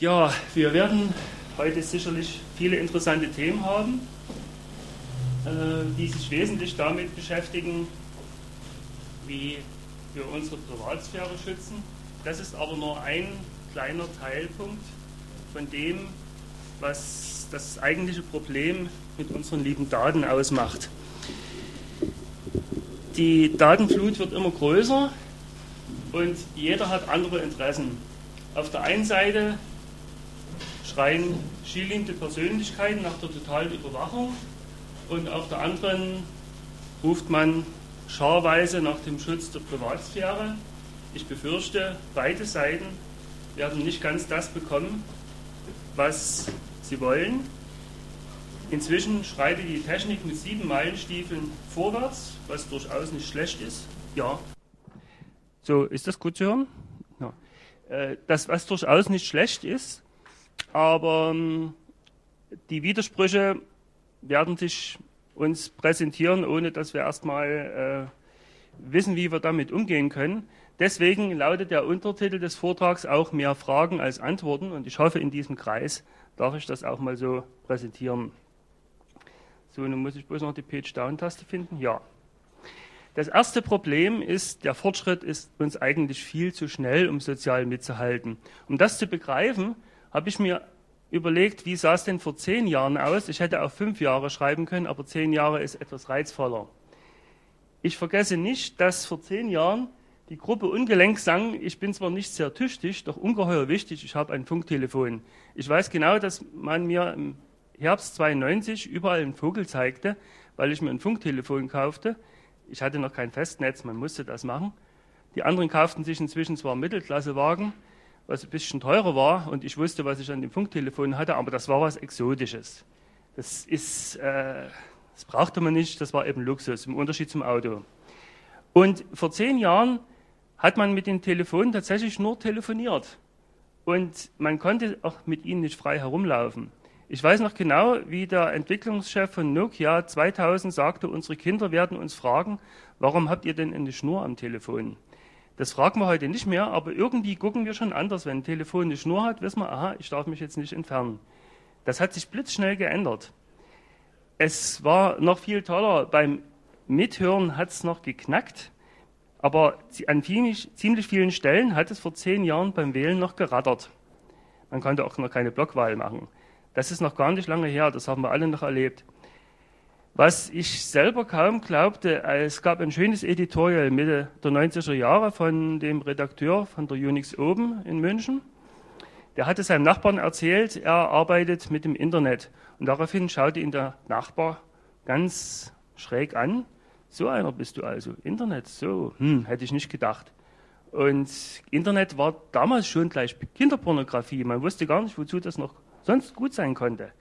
Ja, wir werden heute sicherlich viele interessante Themen haben, äh, die sich wesentlich damit beschäftigen, wie wir unsere Privatsphäre schützen. Das ist aber nur ein kleiner Teilpunkt von dem, was das eigentliche Problem mit unseren lieben Daten ausmacht. Die Datenflut wird immer größer und jeder hat andere Interessen. Auf der einen Seite schreien schielende Persönlichkeiten nach der totalen Überwachung und auf der anderen ruft man scharweise nach dem Schutz der Privatsphäre. Ich befürchte, beide Seiten werden nicht ganz das bekommen, was sie wollen. Inzwischen schreitet die Technik mit sieben Meilenstiefeln vorwärts, was durchaus nicht schlecht ist. Ja. So, ist das gut zu hören? Ja. Äh, das, was durchaus nicht schlecht ist, aber ähm, die Widersprüche werden sich uns präsentieren, ohne dass wir erstmal äh, wissen, wie wir damit umgehen können. Deswegen lautet der Untertitel des Vortrags auch mehr Fragen als Antworten und ich hoffe, in diesem Kreis darf ich das auch mal so präsentieren. So, nun muss ich bloß noch die Page-Down-Taste finden. Ja. Das erste Problem ist, der Fortschritt ist uns eigentlich viel zu schnell, um sozial mitzuhalten. Um das zu begreifen, habe ich mir überlegt, wie sah es denn vor zehn Jahren aus? Ich hätte auch fünf Jahre schreiben können, aber zehn Jahre ist etwas reizvoller. Ich vergesse nicht, dass vor zehn Jahren die Gruppe Ungelenk sang, ich bin zwar nicht sehr tüchtig, doch ungeheuer wichtig, ich habe ein Funktelefon. Ich weiß genau, dass man mir im Herbst 92 überall einen Vogel zeigte, weil ich mir ein Funktelefon kaufte. Ich hatte noch kein Festnetz, man musste das machen. Die anderen kauften sich inzwischen zwar Mittelklassewagen, was ein bisschen teurer war und ich wusste, was ich an dem Funktelefon hatte, aber das war was Exotisches. Das ist, äh, das brauchte man nicht, das war eben Luxus, im Unterschied zum Auto. Und vor zehn Jahren hat man mit den Telefonen tatsächlich nur telefoniert. Und man konnte auch mit ihnen nicht frei herumlaufen. Ich weiß noch genau, wie der Entwicklungschef von Nokia 2000 sagte, unsere Kinder werden uns fragen, warum habt ihr denn eine Schnur am Telefon? Das fragen wir heute nicht mehr, aber irgendwie gucken wir schon anders. Wenn ein Telefon eine Schnur hat, wissen wir, aha, ich darf mich jetzt nicht entfernen. Das hat sich blitzschnell geändert. Es war noch viel toller. Beim Mithören hat es noch geknackt, aber an ziemlich, ziemlich vielen Stellen hat es vor zehn Jahren beim Wählen noch gerattert. Man konnte auch noch keine Blockwahl machen. Das ist noch gar nicht lange her, das haben wir alle noch erlebt. Was ich selber kaum glaubte, es gab ein schönes Editorial Mitte der 90er Jahre von dem Redakteur von der Unix Open in München. Der hatte seinem Nachbarn erzählt, er arbeitet mit dem Internet. Und daraufhin schaute ihn der Nachbar ganz schräg an. So einer bist du also. Internet, so, hm, hätte ich nicht gedacht. Und Internet war damals schon gleich Kinderpornografie. Man wusste gar nicht, wozu das noch sonst gut sein konnte.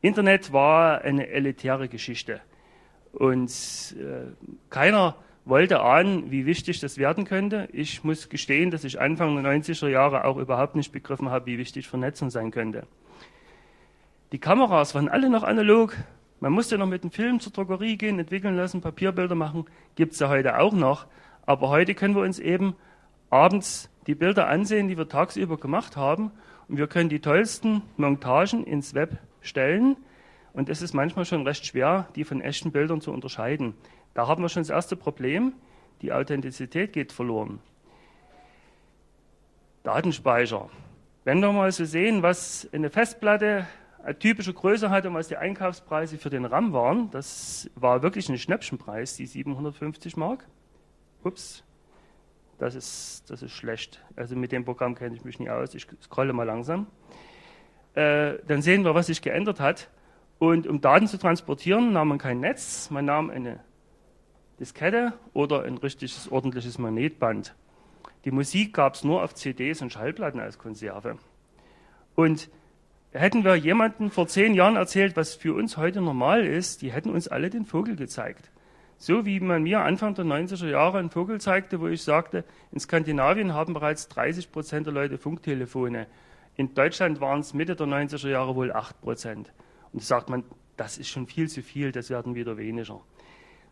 Internet war eine elitäre Geschichte. Und äh, keiner wollte ahnen, wie wichtig das werden könnte. Ich muss gestehen, dass ich Anfang der 90er Jahre auch überhaupt nicht begriffen habe, wie wichtig Vernetzung sein könnte. Die Kameras waren alle noch analog. Man musste noch mit dem Film zur Drogerie gehen, entwickeln lassen, Papierbilder machen. Gibt es ja heute auch noch. Aber heute können wir uns eben abends die Bilder ansehen, die wir tagsüber gemacht haben. Und wir können die tollsten Montagen ins Web stellen. Und es ist manchmal schon recht schwer, die von echten Bildern zu unterscheiden. Da haben wir schon das erste Problem. Die Authentizität geht verloren. Datenspeicher. Wenn wir mal so sehen, was eine Festplatte eine typische Größe hatte und was die Einkaufspreise für den RAM waren, das war wirklich ein Schnäppchenpreis, die 750 Mark. Ups, das ist, das ist schlecht. Also mit dem Programm kenne ich mich nicht aus. Ich scrolle mal langsam äh, dann sehen wir, was sich geändert hat. Und um Daten zu transportieren, nahm man kein Netz, man nahm eine Diskette oder ein richtiges, ordentliches Magnetband. Die Musik gab es nur auf CDs und Schallplatten als Konserve. Und hätten wir jemanden vor zehn Jahren erzählt, was für uns heute normal ist, die hätten uns alle den Vogel gezeigt. So wie man mir Anfang der 90er Jahre einen Vogel zeigte, wo ich sagte, in Skandinavien haben bereits 30 Prozent der Leute Funktelefone. In Deutschland waren es Mitte der 90er Jahre wohl 8 Prozent. Und da sagt man, das ist schon viel zu viel, das werden wieder weniger.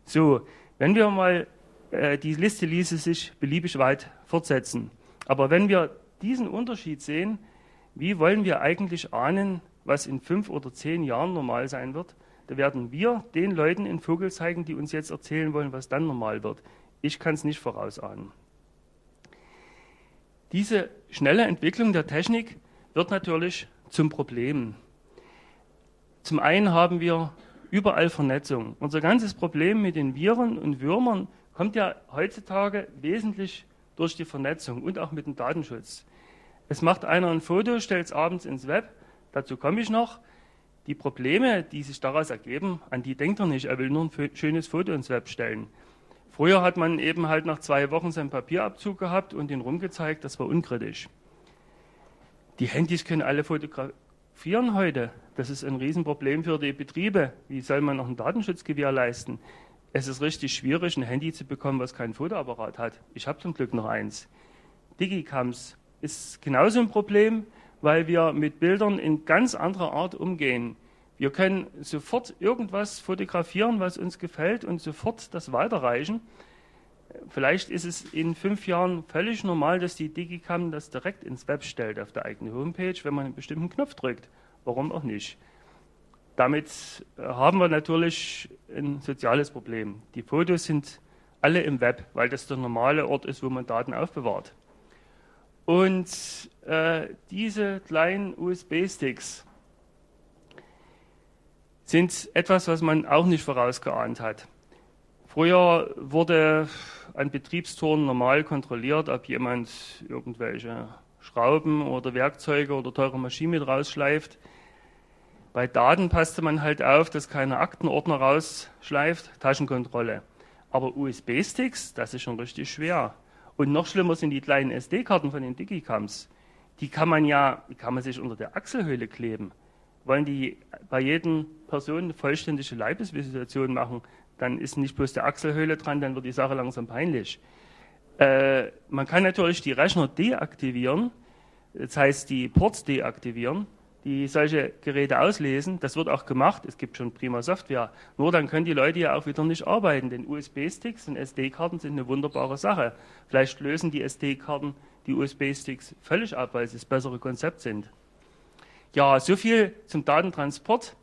So, wenn wir mal, äh, die Liste ließe sich beliebig weit fortsetzen. Aber wenn wir diesen Unterschied sehen, Wie wollen wir eigentlich ahnen, was in fünf oder zehn Jahren normal sein wird? Da werden wir den Leuten in Vogel zeigen, die uns jetzt erzählen wollen, was dann normal wird. Ich kann es nicht vorausahnen. Diese schnelle Entwicklung der Technik wird natürlich zum Problem. Zum einen haben wir überall Vernetzung. Unser ganzes Problem mit den Viren und Würmern kommt ja heutzutage wesentlich durch die Vernetzung und auch mit dem Datenschutz. Es macht einer ein Foto, stellt es abends ins Web, dazu komme ich noch. Die Probleme, die sich daraus ergeben, an die denkt er nicht. Er will nur ein schönes Foto ins Web stellen. Früher hat man eben halt nach zwei Wochen seinen Papierabzug gehabt und ihn rumgezeigt, das war unkritisch. Die Handys können alle fotografieren heute. Das ist ein Riesenproblem für die Betriebe. Wie soll man noch einen Datenschutz gewährleisten? Es ist richtig schwierig, ein Handy zu bekommen, was keinen Fotoapparat hat. Ich habe zum Glück noch eins. Digicams ist genauso ein Problem weil wir mit Bildern in ganz anderer Art umgehen. Wir können sofort irgendwas fotografieren, was uns gefällt und sofort das weiterreichen. Vielleicht ist es in fünf Jahren völlig normal, dass die Digicam das direkt ins Web stellt auf der eigenen Homepage, wenn man einen bestimmten Knopf drückt. Warum auch nicht? Damit äh, haben wir natürlich ein soziales Problem. Die Fotos sind alle im Web, weil das der normale Ort ist, wo man Daten aufbewahrt. Und äh, diese kleinen USB-Sticks sind etwas, was man auch nicht vorausgeahnt hat. Früher wurde ein Betriebsturm normal kontrolliert, ob jemand irgendwelche Schrauben oder Werkzeuge oder teure Maschinen mit rausschleift. Bei Daten passte man halt auf, dass keine Aktenordner rausschleift, Taschenkontrolle. Aber USB-Sticks, das ist schon richtig schwer. Und noch schlimmer sind die kleinen SD-Karten von den Digicams. Die kann man ja, kann man sich unter der Achselhöhle kleben. Wollen die bei jedem Person vollständige Leibesvisitation machen, dann ist nicht bloß der Achselhöhle dran, dann wird die Sache langsam peinlich. Äh, man kann natürlich die Rechner deaktivieren, das heißt die Ports deaktivieren die solche Geräte auslesen. Das wird auch gemacht. Es gibt schon prima Software. Nur dann können die Leute ja auch wieder nicht arbeiten. Denn USB-Sticks und SD-Karten sind eine wunderbare Sache. Vielleicht lösen die SD-Karten die USB-Sticks völlig ab, weil sie das bessere Konzept sind. Ja, so viel zum Datentransport.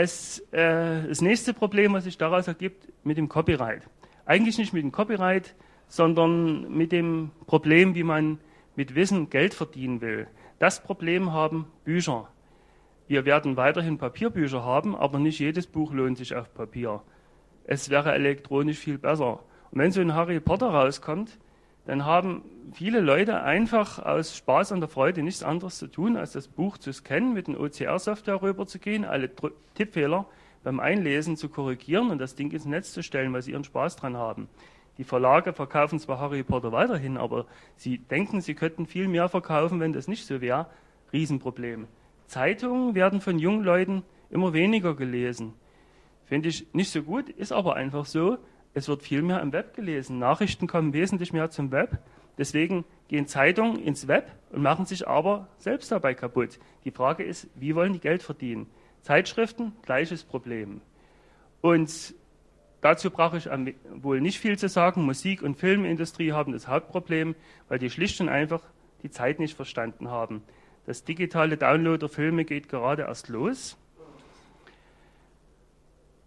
Es, äh, das nächste Problem, was sich daraus ergibt, mit dem Copyright. Eigentlich nicht mit dem Copyright, sondern mit dem Problem, wie man mit Wissen Geld verdienen will. Das Problem haben Bücher. Wir werden weiterhin Papierbücher haben, aber nicht jedes Buch lohnt sich auf Papier. Es wäre elektronisch viel besser. Und wenn so ein Harry Potter rauskommt, dann haben viele Leute einfach aus Spaß und der Freude nichts anderes zu tun, als das Buch zu scannen, mit einer OCR-Software rüberzugehen, alle Tippfehler beim Einlesen zu korrigieren und das Ding ins Netz zu stellen, weil sie ihren Spaß dran haben. Die Verlage verkaufen zwar Harry Potter weiterhin, aber sie denken, sie könnten viel mehr verkaufen, wenn das nicht so wäre. Riesenproblem. Zeitungen werden von jungen Leuten immer weniger gelesen. Finde ich nicht so gut, ist aber einfach so. Es wird viel mehr im Web gelesen. Nachrichten kommen wesentlich mehr zum Web. Deswegen gehen Zeitungen ins Web und machen sich aber selbst dabei kaputt. Die Frage ist, wie wollen die Geld verdienen? Zeitschriften, gleiches Problem. Und Dazu brauche ich wohl nicht viel zu sagen. Musik- und Filmindustrie haben das Hauptproblem, weil die schlicht und einfach die Zeit nicht verstanden haben. Das digitale Download der Filme geht gerade erst los.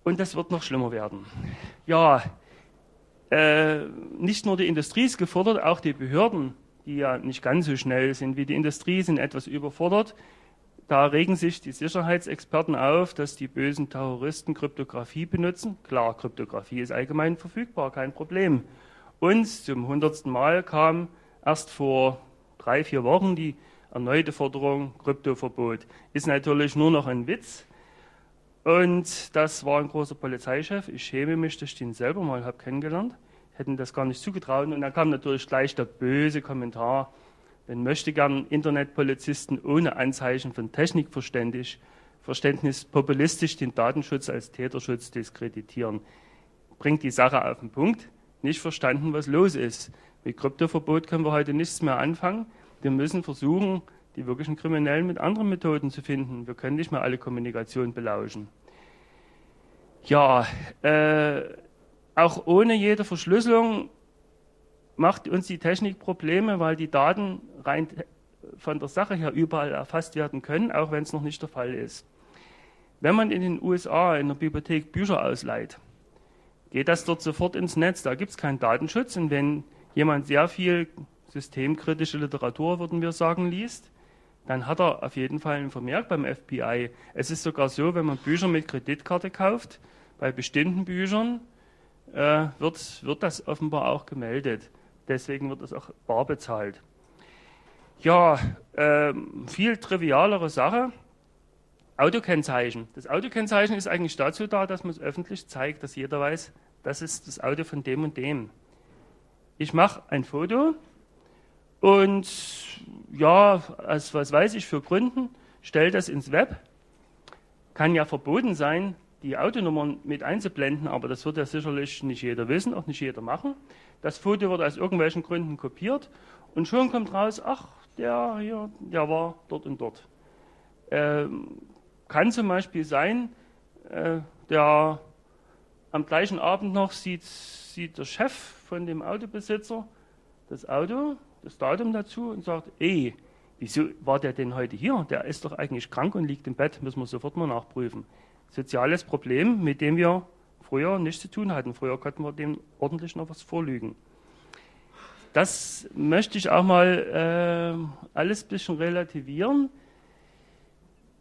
Und das wird noch schlimmer werden. Ja, äh, nicht nur die Industrie ist gefordert, auch die Behörden, die ja nicht ganz so schnell sind wie die Industrie, sind etwas überfordert. Da regen sich die Sicherheitsexperten auf, dass die bösen Terroristen Kryptographie benutzen. Klar, Kryptographie ist allgemein verfügbar, kein Problem. Und zum hundertsten Mal kam erst vor drei, vier Wochen die erneute Forderung Kryptoverbot. Ist natürlich nur noch ein Witz. Und das war ein großer Polizeichef. Ich schäme mich, dass ich den selber mal habe kennengelernt. Hätten das gar nicht zugetraut. Und dann kam natürlich gleich der böse Kommentar wenn möchte gern Internetpolizisten ohne Anzeichen von Technikverständnis populistisch den Datenschutz als Täterschutz diskreditieren. Bringt die Sache auf den Punkt, nicht verstanden, was los ist. Mit Kryptoverbot können wir heute nichts mehr anfangen. Wir müssen versuchen, die wirklichen Kriminellen mit anderen Methoden zu finden. Wir können nicht mehr alle Kommunikation belauschen. Ja, äh, auch ohne jede Verschlüsselung macht uns die Technik Probleme, weil die Daten rein von der Sache her überall erfasst werden können, auch wenn es noch nicht der Fall ist. Wenn man in den USA in der Bibliothek Bücher ausleiht, geht das dort sofort ins Netz. Da gibt es keinen Datenschutz. Und wenn jemand sehr viel systemkritische Literatur, würden wir sagen, liest, dann hat er auf jeden Fall einen Vermerk beim FBI. Es ist sogar so, wenn man Bücher mit Kreditkarte kauft, bei bestimmten Büchern äh, wird, wird das offenbar auch gemeldet. Deswegen wird das auch bar bezahlt. Ja, äh, viel trivialere Sache. Autokennzeichen. Das Autokennzeichen ist eigentlich dazu da, dass man es öffentlich zeigt, dass jeder weiß, das ist das Auto von dem und dem. Ich mache ein Foto und ja, als was weiß ich für Gründen, stelle das ins Web. Kann ja verboten sein, die Autonummern mit einzublenden, aber das wird ja sicherlich nicht jeder wissen, auch nicht jeder machen. Das Foto wird aus irgendwelchen Gründen kopiert und schon kommt raus, ach, der hier, der war dort und dort. Ähm, kann zum Beispiel sein, äh, der am gleichen Abend noch sieht, sieht der Chef von dem Autobesitzer das Auto, das Datum dazu und sagt, ey, wieso war der denn heute hier? Der ist doch eigentlich krank und liegt im Bett, müssen wir sofort mal nachprüfen. Soziales Problem, mit dem wir früher nichts zu tun hatten. Früher konnten wir dem ordentlich noch was vorlügen. Das möchte ich auch mal äh, alles ein bisschen relativieren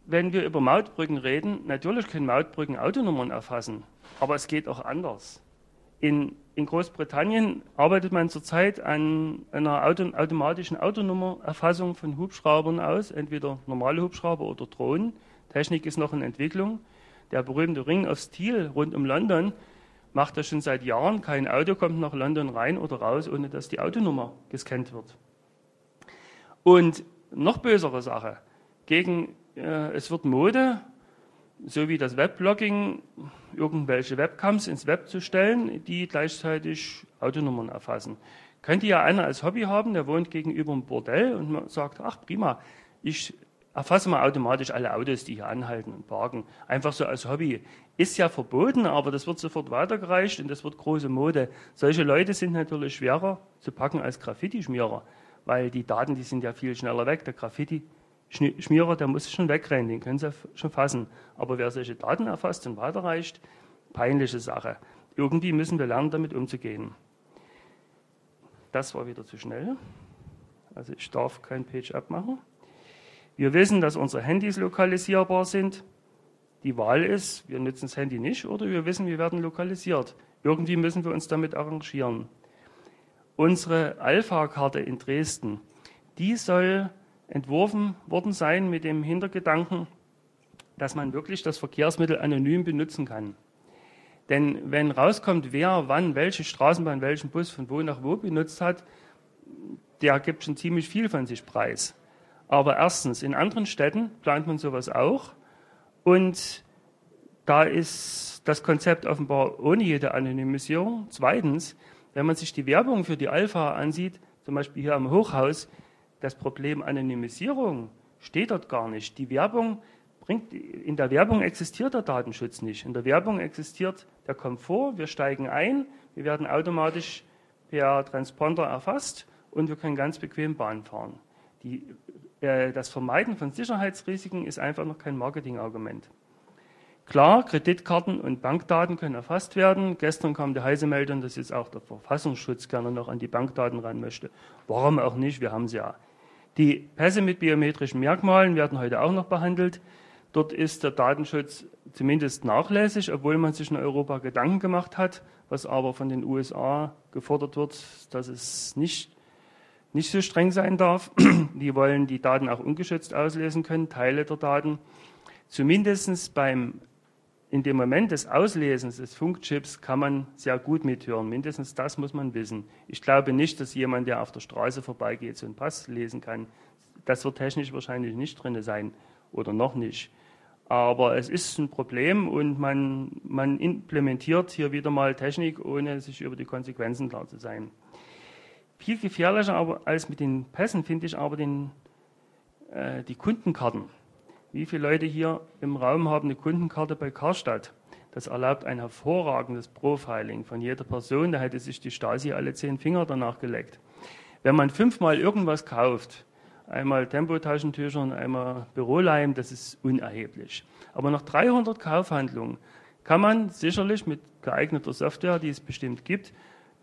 wenn wir über Mautbrücken reden, natürlich können Mautbrücken Autonummern erfassen, aber es geht auch anders. In, in Großbritannien arbeitet man zurzeit an einer Auto, automatischen Autonummererfassung von Hubschraubern aus, entweder normale Hubschrauber oder Drohnen. Technik ist noch in Entwicklung. Der berühmte Ring of Steel rund um London macht das schon seit Jahren. Kein Auto kommt nach London rein oder raus, ohne dass die Autonummer gescannt wird. Und noch bösere Sache. Gegen äh, es wird Mode, so wie das Webblogging, irgendwelche Webcams ins Web zu stellen, die gleichzeitig Autonummern erfassen. Könnte ja einer als Hobby haben, der wohnt gegenüber einem Bordell und man sagt, ach prima, ich erfasse mal automatisch alle Autos, die hier anhalten und parken. Einfach so als Hobby. Ist ja verboten, aber das wird sofort weitergereicht und das wird große Mode. Solche Leute sind natürlich schwerer zu packen als Graffiti-Schmierer, weil die Daten, die sind ja viel schneller weg. Der Graffiti Schmierer, der muss schon wegrennen, den können Sie schon fassen. Aber wer solche Daten erfasst und weiterreicht, peinliche Sache. Irgendwie müssen wir lernen, damit umzugehen. Das war wieder zu schnell. Also ich darf kein Page abmachen. Wir wissen, dass unsere Handys lokalisierbar sind. Die Wahl ist, wir nutzen das Handy nicht oder wir wissen, wir werden lokalisiert. Irgendwie müssen wir uns damit arrangieren. Unsere Alpha-Karte in Dresden, die soll entworfen worden sein mit dem Hintergedanken, dass man wirklich das Verkehrsmittel anonym benutzen kann. Denn wenn rauskommt, wer wann welche Straßenbahn, welchen Bus von wo nach wo benutzt hat, der gibt schon ziemlich viel von sich preis. Aber erstens, in anderen Städten plant man sowas auch. Und da ist das Konzept offenbar ohne jede Anonymisierung. Zweitens, wenn man sich die Werbung für die Alpha ansieht, zum Beispiel hier am Hochhaus, das Problem Anonymisierung steht dort gar nicht. Die Werbung bringt, in der Werbung existiert der Datenschutz nicht. In der Werbung existiert der Komfort. Wir steigen ein, wir werden automatisch per Transponder erfasst und wir können ganz bequem Bahn fahren. Die, äh, das Vermeiden von Sicherheitsrisiken ist einfach noch kein Marketingargument. Klar, Kreditkarten und Bankdaten können erfasst werden. Gestern kam die heiße Meldung, dass jetzt auch der Verfassungsschutz gerne noch an die Bankdaten ran möchte. Warum auch nicht? Wir haben sie ja. Die Pässe mit biometrischen Merkmalen werden heute auch noch behandelt. Dort ist der Datenschutz zumindest nachlässig, obwohl man sich in Europa Gedanken gemacht hat, was aber von den USA gefordert wird, dass es nicht, nicht so streng sein darf. Die wollen die Daten auch ungeschützt auslesen können, Teile der Daten. Zumindest beim, in dem Moment des Auslesens des Funkchips kann man sehr gut mithören. Mindestens das muss man wissen. Ich glaube nicht, dass jemand, der auf der Straße vorbeigeht, so einen Pass lesen kann. Das wird technisch wahrscheinlich nicht drin sein oder noch nicht. Aber es ist ein Problem und man, man implementiert hier wieder mal Technik, ohne sich über die Konsequenzen klar zu sein. Viel gefährlicher aber als mit den Pässen finde ich aber den, äh, die Kundenkarten. Wie viele Leute hier im Raum haben eine Kundenkarte bei Karstadt? Das erlaubt ein hervorragendes Profiling von jeder Person. Da hätte sich die Stasi alle zehn Finger danach geleckt. Wenn man fünfmal irgendwas kauft, einmal Tempotaschentücher und einmal Büroleim, das ist unerheblich. Aber nach 300 Kaufhandlungen kann man sicherlich mit geeigneter Software, die es bestimmt gibt,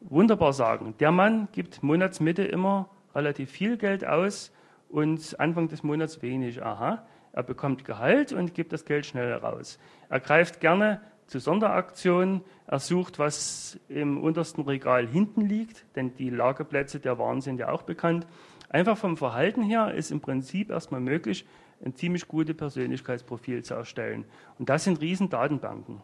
wunderbar sagen, der Mann gibt Monatsmitte immer relativ viel Geld aus und Anfang des Monats wenig. Aha, er bekommt Gehalt und gibt das Geld schnell raus. Er greift gerne zu Sonderaktionen, er sucht, was im untersten Regal hinten liegt, denn die Lagerplätze der Waren sind ja auch bekannt. Einfach vom Verhalten her ist im Prinzip erstmal möglich, ein ziemlich gutes Persönlichkeitsprofil zu erstellen. Und das sind riesen Datenbanken.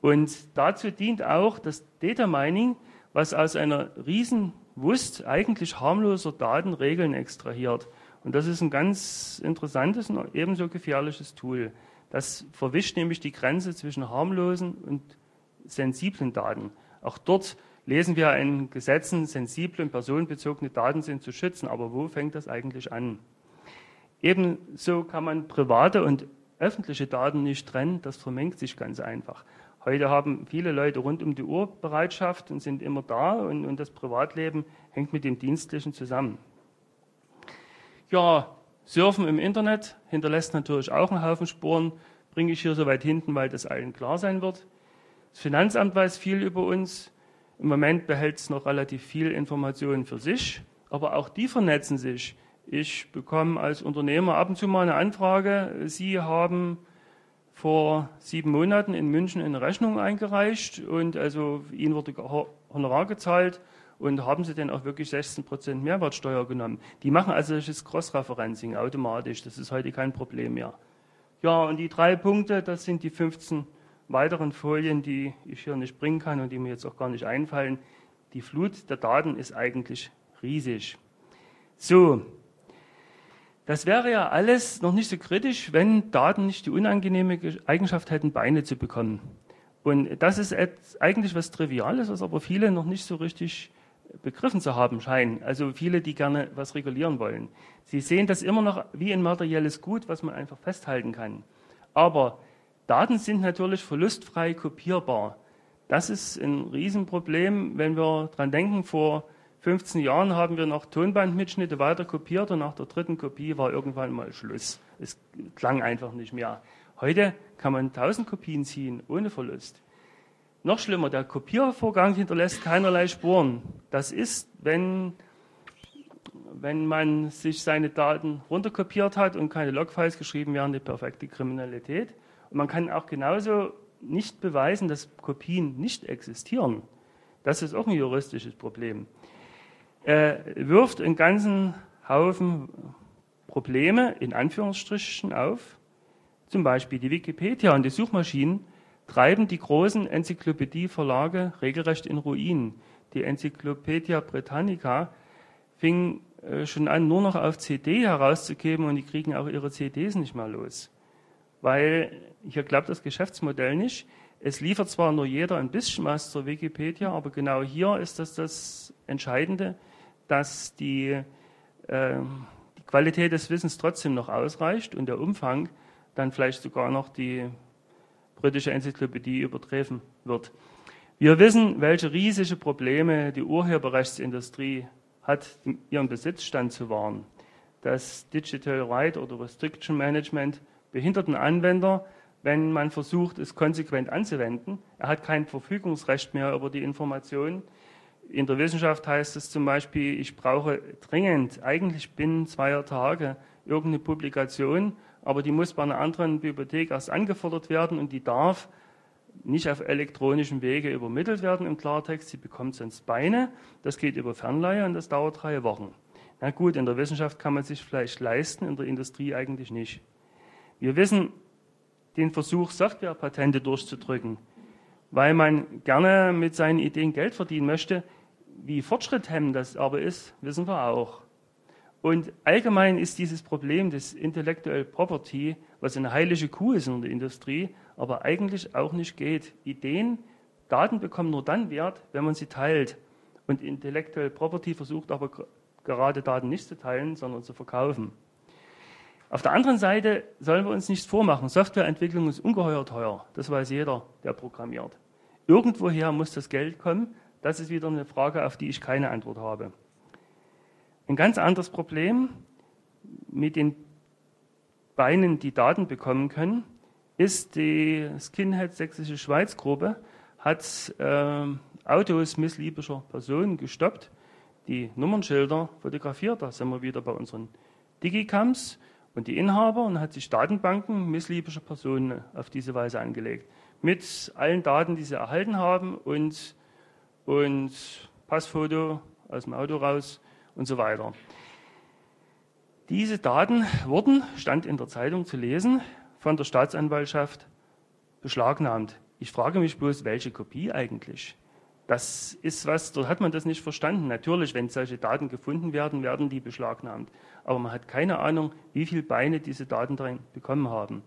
Und dazu dient auch das Data Mining, was aus einer riesen Wust eigentlich harmloser Daten Regeln extrahiert. Und das ist ein ganz interessantes und ebenso gefährliches Tool. Das verwischt nämlich die Grenze zwischen harmlosen und sensiblen Daten. Auch dort lesen wir in Gesetzen, sensible und personenbezogene Daten sind zu schützen. Aber wo fängt das eigentlich an? Ebenso kann man private und öffentliche Daten nicht trennen. Das vermengt sich ganz einfach. Heute haben viele Leute rund um die Uhr Bereitschaft und sind immer da und, und das Privatleben hängt mit dem Dienstlichen zusammen. Ja, Surfen im Internet hinterlässt natürlich auch einen Haufen Spuren, bringe ich hier so weit hinten, weil das allen klar sein wird. Das Finanzamt weiß viel über uns. Im Moment behält es noch relativ viel Informationen für sich, aber auch die vernetzen sich. Ich bekomme als Unternehmer ab und zu mal eine Anfrage. Sie haben vor sieben Monaten in München eine Rechnung eingereicht und also Ihnen wurde Honorar gezahlt und haben Sie denn auch wirklich 16 Prozent Mehrwertsteuer genommen? Die machen also das Cross-Referencing automatisch. Das ist heute kein Problem mehr. Ja, und die drei Punkte, das sind die 15 weiteren Folien, die ich hier nicht bringen kann und die mir jetzt auch gar nicht einfallen. Die Flut der Daten ist eigentlich riesig. So, das wäre ja alles noch nicht so kritisch, wenn Daten nicht die unangenehme Eigenschaft hätten, Beine zu bekommen. Und das ist eigentlich was Triviales, was aber viele noch nicht so richtig begriffen zu haben scheinen. Also viele, die gerne was regulieren wollen. Sie sehen das immer noch wie ein materielles Gut, was man einfach festhalten kann. Aber Daten sind natürlich verlustfrei kopierbar. Das ist ein Riesenproblem, wenn wir dran denken, vor 15 Jahren haben wir noch Tonbandmitschnitte weiter kopiert und nach der dritten Kopie war irgendwann mal Schluss. Es klang einfach nicht mehr. Heute kann man 1000 Kopien ziehen ohne Verlust. Noch schlimmer, der Kopiervorgang hinterlässt keinerlei Spuren. Das ist, wenn, wenn man sich seine Daten runterkopiert hat und keine Logfiles geschrieben werden, die perfekte Kriminalität. Und man kann auch genauso nicht beweisen, dass Kopien nicht existieren. Das ist auch ein juristisches Problem. Er wirft einen ganzen Haufen Probleme in Anführungsstrichen auf. Zum Beispiel die Wikipedia und die Suchmaschinen treiben die großen Enzyklopädieverlage regelrecht in Ruin. Die Enzyklopädia Britannica fing äh, schon an, nur noch auf CD herauszugeben und die kriegen auch ihre CDs nicht mehr los. Weil hier klappt das Geschäftsmodell nicht. Es liefert zwar nur jeder ein bisschen was zur Wikipedia, aber genau hier ist das das Entscheidende dass die, äh, die Qualität des Wissens trotzdem noch ausreicht und der Umfang dann vielleicht sogar noch die britische Enzyklopädie übertreffen wird. Wir wissen, welche riesige Probleme die Urheberrechtsindustrie hat, ihren Besitzstand zu wahren. Das Digital Right oder Restriction Management behindert den Anwender, wenn man versucht, es konsequent anzuwenden. Er hat kein Verfügungsrecht mehr über die Informationen. In der Wissenschaft heißt es zum Beispiel, ich brauche dringend, eigentlich binnen zweier Tage, irgendeine Publikation, aber die muss bei einer anderen Bibliothek erst angefordert werden und die darf nicht auf elektronischem Wege übermittelt werden im Klartext. Sie bekommt sonst Beine. Das geht über Fernleihe und das dauert drei Wochen. Na gut, in der Wissenschaft kann man sich vielleicht leisten, in der Industrie eigentlich nicht. Wir wissen den Versuch, Softwarepatente durchzudrücken, weil man gerne mit seinen Ideen Geld verdienen möchte, wie fortschritthemmend das aber ist, wissen wir auch. Und allgemein ist dieses Problem des Intellectual Property, was eine heilige Kuh ist in der Industrie, aber eigentlich auch nicht geht. Ideen, Daten bekommen nur dann Wert, wenn man sie teilt. Und Intellectual Property versucht aber gerade Daten nicht zu teilen, sondern zu verkaufen. Auf der anderen Seite sollen wir uns nichts vormachen. Softwareentwicklung ist ungeheuer teuer. Das weiß jeder, der programmiert. Irgendwoher muss das Geld kommen das ist wieder eine Frage, auf die ich keine Antwort habe. Ein ganz anderes Problem. mit den Beinen die Daten bekommen können, ist die Skinhead Sächsische Schweiz Gruppe, hat äh, Autos missliebischer Personen gestoppt, die Nummernschilder fotografiert. Da sind wir wieder bei unseren Digicams und die Inhaber und hat sich Datenbanken missliebischer Personen auf diese Weise angelegt. Mit allen Daten, die sie erhalten haben und, und Passfoto aus dem Auto raus und so weiter. Diese Daten wurden, stand in der Zeitung zu lesen, von der Staatsanwaltschaft beschlagnahmt. Ich frage mich bloß, welche Kopie eigentlich? Das ist was, dort hat man das nicht verstanden. Natürlich, wenn solche Daten gefunden werden, werden die beschlagnahmt. Aber man hat keine Ahnung, wie viele Beine diese Daten drin bekommen haben.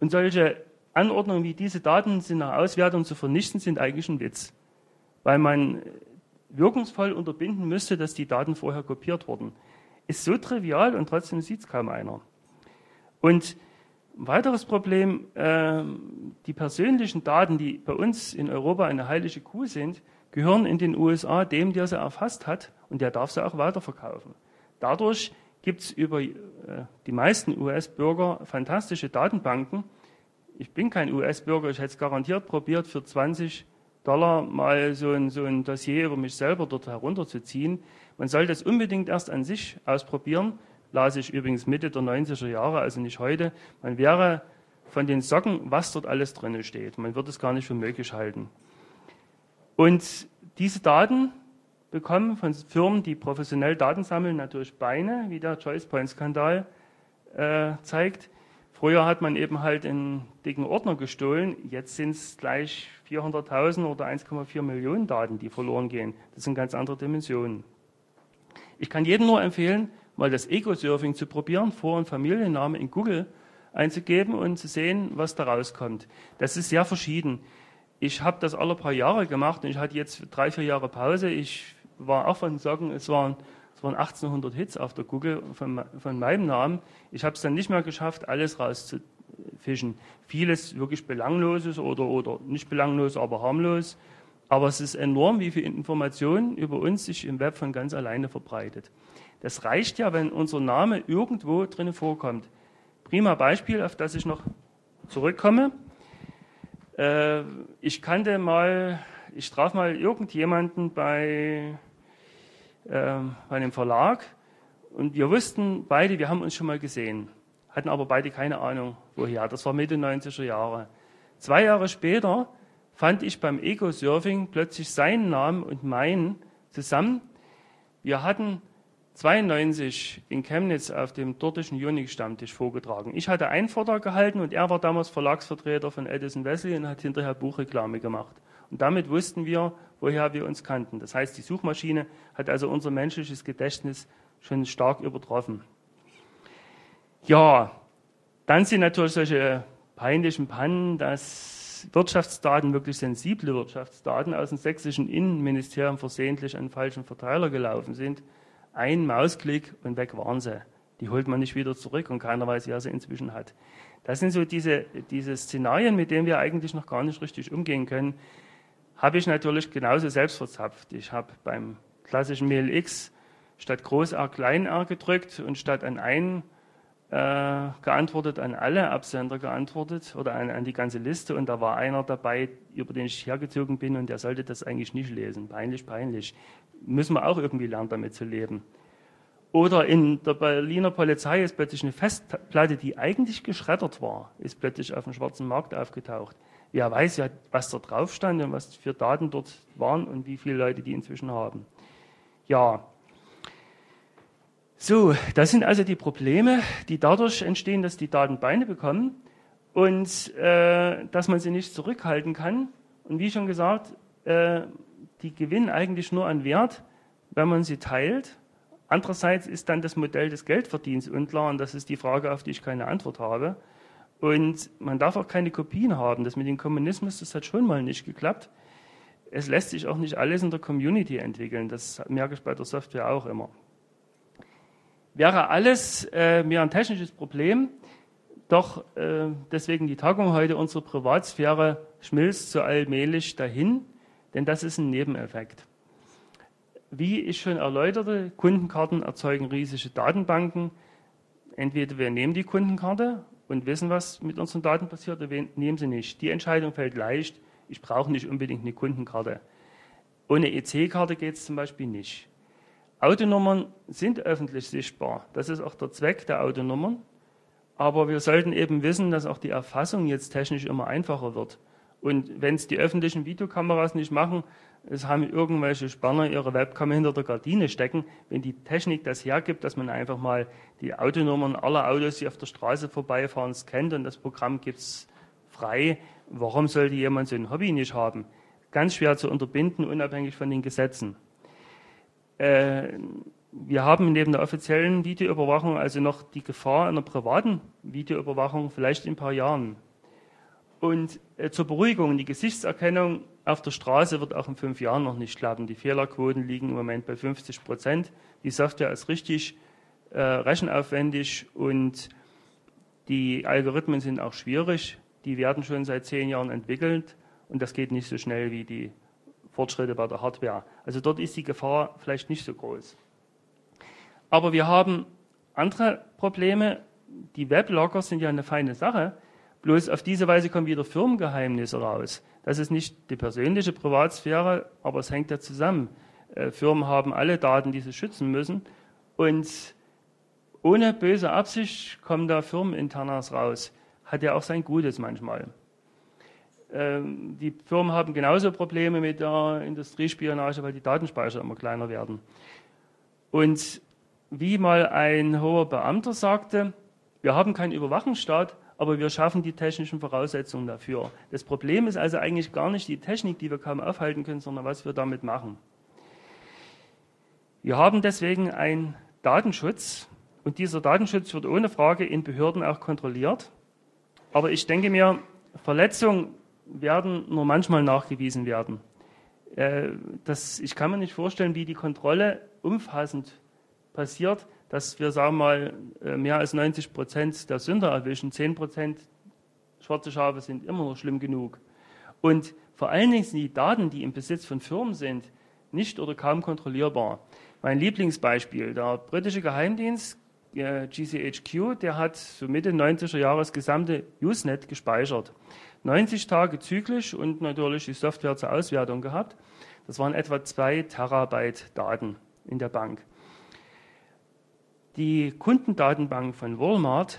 Und solche Anordnungen wie diese Daten sind nach Auswertung zu vernichten, sind eigentlich ein Witz. Weil man wirkungsvoll unterbinden müsste, dass die Daten vorher kopiert wurden. Ist so trivial und trotzdem sieht es kaum einer. Und ein weiteres Problem, äh, die persönlichen Daten, die bei uns in Europa eine heilige Kuh sind, gehören in den USA dem, der sie erfasst hat und der darf sie auch weiterverkaufen. Dadurch gibt es über äh, die meisten US-Bürger fantastische Datenbanken. Ich bin kein US-Bürger, ich hätte es garantiert probiert, für 20 Dollar mal so ein, so ein Dossier über mich selber dort herunterzuziehen. Man soll das unbedingt erst an sich ausprobieren. Las ich übrigens Mitte der 90er Jahre, also nicht heute. Man wäre von den Socken, was dort alles drin steht. Man wird es gar nicht für möglich halten. Und diese Daten bekommen von Firmen, die professionell Daten sammeln, natürlich Beine, wie der Choice Point Skandal äh, zeigt. Früher hat man eben halt einen dicken Ordner gestohlen, jetzt sind es gleich 400.000 oder 1,4 Millionen Daten, die verloren gehen. Das sind ganz andere Dimensionen. Ich kann jedem nur empfehlen, mal das Ego-Surfing zu probieren, Vor- und Familienname in Google einzugeben und zu sehen, was da rauskommt. Das ist sehr verschieden. Ich habe das alle paar Jahre gemacht und ich hatte jetzt drei, vier Jahre Pause. Ich war auch von sagen, es waren es waren 1800 Hits auf der Google von, von meinem Namen. Ich habe es dann nicht mehr geschafft, alles rauszufischen. Vieles wirklich Belangloses oder, oder nicht belanglos, aber harmlos. Aber es ist enorm, wie viel Information über uns sich im Web von ganz alleine verbreitet. Das reicht ja, wenn unser Name irgendwo drin vorkommt. Prima Beispiel, auf das ich noch zurückkomme. Äh, ich kannte mal, ich traf mal irgendjemanden bei äh, bei einem Verlag und wir wussten beide, wir haben uns schon mal gesehen, hatten aber beide keine Ahnung, woher. Das war Mitte 90er Jahre. Zwei Jahre später fand ich beim Ego-Surfing plötzlich seinen Namen und meinen zusammen. Wir hatten 92 in Chemnitz auf dem dortigen Unix-Stammtisch vorgetragen. Ich hatte einen Vortrag gehalten und er war damals Verlagsvertreter von Edison Wesley und hat hinterher Buchreklame gemacht. Und damit wussten wir, woher wir uns kannten. Das heißt, die Suchmaschine hat also unser menschliches Gedächtnis schon stark übertroffen. Ja, dann sind natürlich solche peinlichen Pannen, dass Wirtschaftsdaten, wirklich sensible Wirtschaftsdaten aus dem sächsischen Innenministerium versehentlich an falschen Verteiler gelaufen sind. Ein Mausklick und weg waren sie. Die holt man nicht wieder zurück und keiner weiß, wer sie inzwischen hat. Das sind so diese, diese Szenarien, mit denen wir eigentlich noch gar nicht richtig umgehen können habe ich natürlich genauso selbst verzapft. Ich habe beim klassischen Mail X statt Groß R Klein R gedrückt und statt an einen äh, geantwortet, an alle Absender geantwortet oder an, an, die ganze Liste. Und da war einer dabei, über den ich hergezogen bin und der sollte das eigentlich nicht lesen. Peinlich, peinlich. Müssen wir auch irgendwie lernen, damit zu leben. Oder in der Berliner Polizei ist plötzlich eine Festplatte, die eigentlich geschreddert war, ist plötzlich auf dem schwarzen Markt aufgetaucht. Wer weiß ja, was da drauf stand und was für Daten dort waren und wie viele Leute die inzwischen haben. Ja. So, das sind also die Probleme, die dadurch entstehen, dass die Daten Beine bekommen und äh, dass man sie nicht zurückhalten kann. Und wie schon gesagt, äh, die gewinnen eigentlich nur an Wert, wenn man sie teilt. Andererseits ist dann das Modell des Geldverdienens unklar und das ist die Frage, auf die ich keine Antwort habe. Und man darf auch keine Kopien haben. Das mit dem Kommunismus, das hat schon mal nicht geklappt. Es lässt sich auch nicht alles in der Community entwickeln. Das merke ich bei der Software auch immer. Wäre alles äh, mehr ein technisches Problem, doch äh, deswegen die Tagung heute, unsere Privatsphäre schmilzt so allmählich dahin, denn das ist ein Nebeneffekt. Wie ich schon erläuterte, Kundenkarten erzeugen riesige Datenbanken entweder wir nehmen die Kundenkarte und wissen, was mit unseren Daten passiert, oder wir nehmen sie nicht. Die Entscheidung fällt leicht. Ich brauche nicht unbedingt eine Kundenkarte. Ohne EC-Karte geht es zum Beispiel nicht. Autonummern sind öffentlich sichtbar. Das ist auch der Zweck der Autonummern. Aber wir sollten eben wissen, dass auch die Erfassung jetzt technisch immer einfacher wird. Und wenn es die öffentlichen Videokameras nicht machen, es haben irgendwelche Spanner ihre Webcam hinter der Gardine stecken. Wenn die Technik das hergibt, dass man einfach mal die Autonummern aller Autos, die auf der Straße vorbeifahren, scannt und das Programm gibt es frei, warum sollte jemand so ein Hobby nicht haben? Ganz schwer zu unterbinden, unabhängig von den Gesetzen. Äh, wir haben neben der offiziellen Videoüberwachung also noch die Gefahr einer privaten Videoüberwachung vielleicht in ein paar Jahren. Und äh, zur Beruhigung, die Gesichtserkennung auf der Straße wird auch in fünf Jahren noch nicht klappen. Die Fehlerquoten liegen im Moment bei 50 Prozent. Die Software ist richtig äh, rechenaufwendig und die Algorithmen sind auch schwierig. Die werden schon seit zehn Jahren entwickelt und das geht nicht so schnell wie die Fortschritte bei der Hardware. Also dort ist die Gefahr vielleicht nicht so groß. Aber wir haben andere Probleme. Die Weblogger sind ja eine feine Sache. Bloß auf diese Weise kommen wieder Firmengeheimnisse raus. Das ist nicht die persönliche Privatsphäre, aber es hängt ja zusammen. Äh, Firmen haben alle Daten, die sie schützen müssen. Und ohne böse Absicht kommen da Firmeninternas raus. Hat ja auch sein Gutes manchmal. Ähm, die Firmen haben genauso Probleme mit der Industriespionage, weil die Datenspeicher immer kleiner werden. Und wie mal ein hoher Beamter sagte, wir haben keinen Überwachungsstaat, aber wir schaffen die technischen Voraussetzungen dafür. Das Problem ist also eigentlich gar nicht die Technik, die wir kaum aufhalten können, sondern was wir damit machen. Wir haben deswegen einen Datenschutz und dieser Datenschutz wird ohne Frage in Behörden auch kontrolliert. Aber ich denke mir, Verletzungen werden nur manchmal nachgewiesen werden. Äh, das, ich kann mir nicht vorstellen, wie die Kontrolle umfassend passiert, dass wir, sagen wir mal, äh, mehr als 90 Prozent der Sünder erwischen. 10 Prozent schwarze Schafe sind immer noch schlimm genug. Und vor allen Dingen sind die Daten, die im Besitz von Firmen sind, nicht oder kaum kontrollierbar. Mein Lieblingsbeispiel, der britische Geheimdienst äh, GCHQ, der hat so Mitte 90er Jahre das gesamte Usenet gespeichert. 90 Tage zyklisch und natürlich die Software zur Auswertung gehabt. Das waren etwa zwei Terabyte Daten in der Bank. Die Kundendatenbank von Walmart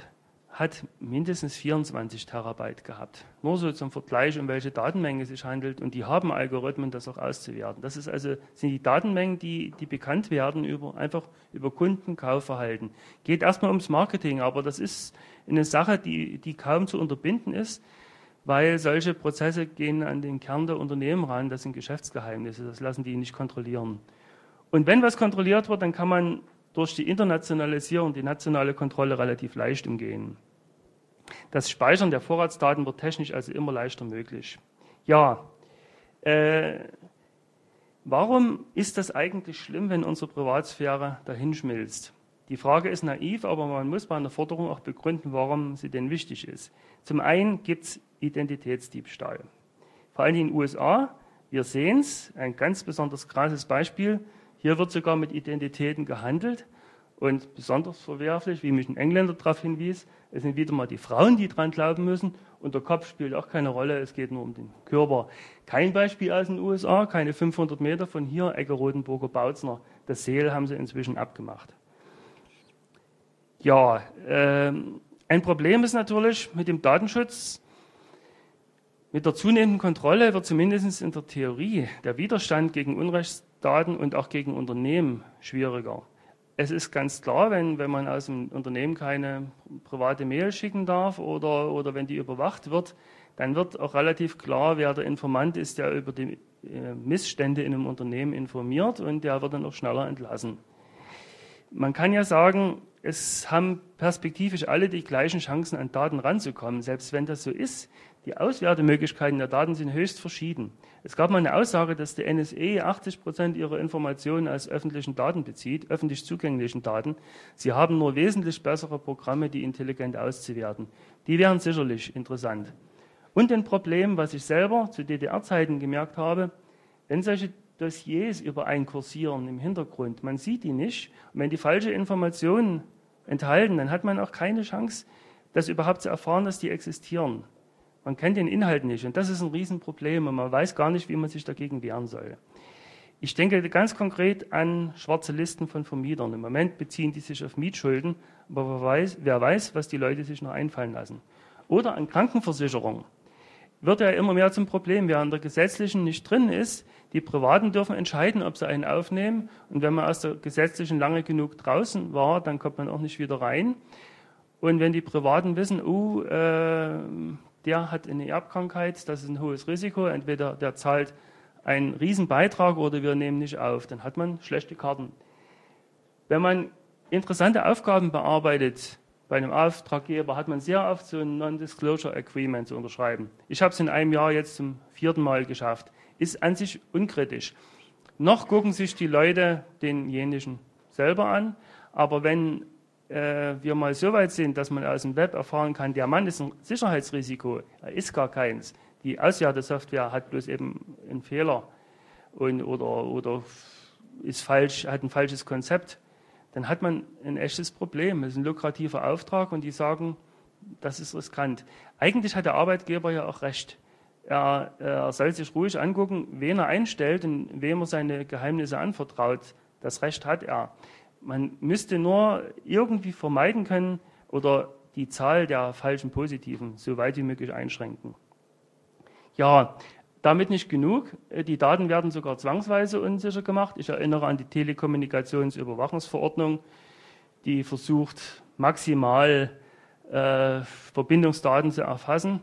hat mindestens 24 Terabyte gehabt. Nur so zum Vergleich, um welche Datenmenge es sich handelt. Und die haben Algorithmen, das auch auszuwerten. Das ist also, sind die Datenmengen, die, die bekannt werden über, einfach über Kundenkaufverhalten. Geht erstmal ums Marketing, aber das ist eine Sache, die, die kaum zu unterbinden ist, weil solche Prozesse gehen an den Kern der Unternehmen ran. Das sind Geschäftsgeheimnisse. Das lassen die nicht kontrollieren. Und wenn was kontrolliert wird, dann kann man durch die Internationalisierung die nationale Kontrolle relativ leicht umgehen. Das Speichern der Vorratsdaten wird technisch also immer leichter möglich. Ja, äh, warum ist das eigentlich schlimm, wenn unsere Privatsphäre dahinschmilzt? Die Frage ist naiv, aber man muss bei einer Forderung auch begründen, warum sie denn wichtig ist. Zum einen gibt es Identitätsdiebstahl. Vor allem in den USA, wir sehen es, ein ganz besonders krasses Beispiel, hier wird sogar mit Identitäten gehandelt. Und besonders verwerflich, wie mich ein Engländer darauf hinwies, es sind wieder mal die Frauen, die dran glauben müssen. Und der Kopf spielt auch keine Rolle, es geht nur um den Körper. Kein Beispiel aus den USA, keine 500 Meter von hier, Ecke Rotenburger Bautzner. Das Seel haben sie inzwischen abgemacht. Ja, äh, ein Problem ist natürlich mit dem Datenschutz, mit der zunehmenden Kontrolle wird zumindest in der Theorie der Widerstand gegen Unrechtsdaten und auch gegen Unternehmen schwieriger. Es ist ganz klar, wenn, wenn man aus dem Unternehmen keine private Mail schicken darf oder, oder wenn die überwacht wird, dann wird auch relativ klar, wer der Informant ist, der über die äh, Missstände in einem Unternehmen informiert und der wird dann auch schneller entlassen. Man kann ja sagen, es haben perspektivisch alle die gleichen Chancen, an Daten ranzukommen. Selbst wenn das so ist, die Auswertemöglichkeiten der Daten sind höchst verschieden. Es gab mal eine Aussage, dass die NSE 80 Prozent ihrer Informationen aus öffentlichen Daten bezieht, öffentlich zugänglichen Daten. Sie haben nur wesentlich bessere Programme, die intelligent auszuwerten. Die wären sicherlich interessant. Und ein Problem, was ich selber zu DDR-Zeiten gemerkt habe, wenn solche Dossiers über einen kursieren im Hintergrund, man sieht die nicht. Und wenn die falsche Information enthalten, dann hat man auch keine Chance, das überhaupt zu erfahren, dass die existieren. Man kennt den Inhalt nicht und das ist ein Riesenproblem und man weiß gar nicht, wie man sich dagegen wehren soll. Ich denke ganz konkret an schwarze Listen von Vermietern. Im Moment beziehen die sich auf Mietschulden, aber wer weiß, wer weiß was die Leute sich noch einfallen lassen. Oder an Krankenversicherung. Wird ja immer mehr zum Problem. Wer an der gesetzlichen nicht drin ist, die Privaten dürfen entscheiden, ob sie einen aufnehmen. Und wenn man aus der gesetzlichen lange genug draußen war, dann kommt man auch nicht wieder rein. Und wenn die Privaten wissen, oh, äh, der hat eine Erbkrankheit, das ist ein hohes Risiko, entweder der zahlt einen Riesenbeitrag oder wir nehmen nicht auf, dann hat man schlechte Karten. Wenn man interessante Aufgaben bearbeitet, bei einem Auftraggeber hat man sehr oft so ein Non-Disclosure Agreement zu unterschreiben. Ich habe es in einem Jahr jetzt zum vierten Mal geschafft. Ist an sich unkritisch. Noch gucken sich die Leute denjenigen selber an, aber wenn äh, wir mal so weit sind, dass man aus dem Web erfahren kann, der Mann ist ein Sicherheitsrisiko, er ist gar keins, die Auswertesoftware hat bloß eben einen Fehler und, oder, oder ist falsch, hat ein falsches Konzept, dann hat man ein echtes Problem. Das ist ein lukrativer Auftrag und die sagen, das ist riskant. Eigentlich hat der Arbeitgeber ja auch recht. Er, er soll sich ruhig angucken, wen er einstellt und wem er seine Geheimnisse anvertraut. Das Recht hat er. Man müsste nur irgendwie vermeiden können oder die Zahl der falschen Positiven so weit wie möglich einschränken. Ja, damit nicht genug. Äh, die Daten werden sogar zwangsweise unsicher gemacht. Ich erinnere an die Telekommunikationsüberwachungsverordnung, die versucht, maximal äh, Verbindungsdaten zu erfassen.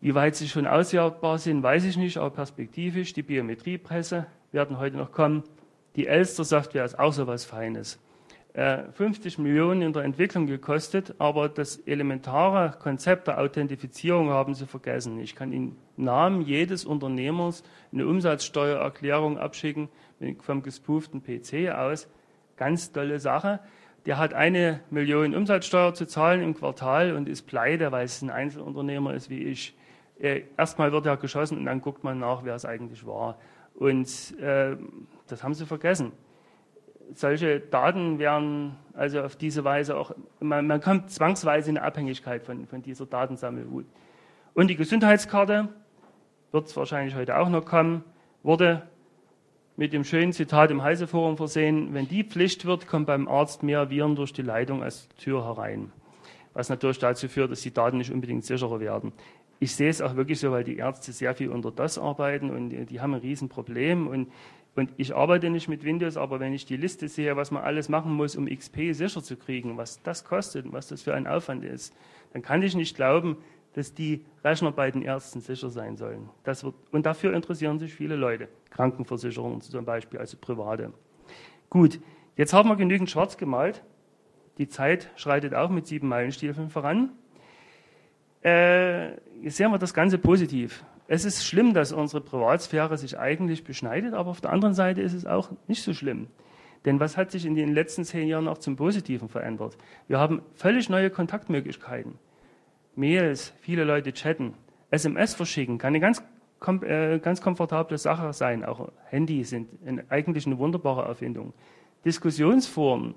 Wie weit sie schon auswertbar sind, weiß ich nicht, aber perspektivisch, die Biometriepresse werden heute noch kommen. Die Elster-Software ist auch so was Feines. 50 äh, Millionen in der Entwicklung gekostet, aber das elementare Konzept der Authentifizierung haben sie vergessen. Ich kann Ihnen Namen jedes Unternehmers eine Umsatzsteuererklärung abschicken vom gespooften PC aus. Ganz tolle Sache. Der hat eine Million Umsatzsteuer zu zahlen im Quartal und ist pleite, weil es ein Einzelunternehmer ist wie ich. Äh, erstmal wird er geschossen und dann guckt man nach, wer es eigentlich war. Und äh, das haben sie vergessen solche Daten werden also auf diese Weise auch, man, man kommt zwangsweise in Abhängigkeit von, von dieser Datensammelwut. Und die Gesundheitskarte, wird es wahrscheinlich heute auch noch kommen, wurde mit dem schönen Zitat im Heise-Forum versehen, wenn die Pflicht wird, kommt beim Arzt mehr Viren durch die Leitung als Tür herein. Was natürlich dazu führt, dass die Daten nicht unbedingt sicherer werden. Ich sehe es auch wirklich so, weil die Ärzte sehr viel unter das arbeiten und die haben ein Riesenproblem und und ich arbeite nicht mit Windows, aber wenn ich die Liste sehe, was man alles machen muss, um XP sicher zu kriegen, was das kostet und was das für ein Aufwand ist, dann kann ich nicht glauben, dass die Rechner bei den Ärzten sicher sein sollen. Das wird, und dafür interessieren sich viele Leute. Krankenversicherungen zum Beispiel, also private. Gut, jetzt haben wir genügend schwarz gemalt. Die Zeit schreitet auch mit sieben Meilenstiefeln voran. Äh, jetzt sehen wir das Ganze positiv. Es ist schlimm, dass unsere Privatsphäre sich eigentlich beschneidet, aber auf der anderen Seite ist es auch nicht so schlimm. Denn was hat sich in den letzten zehn Jahren auch zum Positiven verändert? Wir haben völlig neue Kontaktmöglichkeiten. Mails, viele Leute chatten, SMS verschicken, kann eine ganz, äh, ganz komfortable Sache sein. Auch Handys sind eigentlich eine wunderbare Erfindung. Diskussionsforen,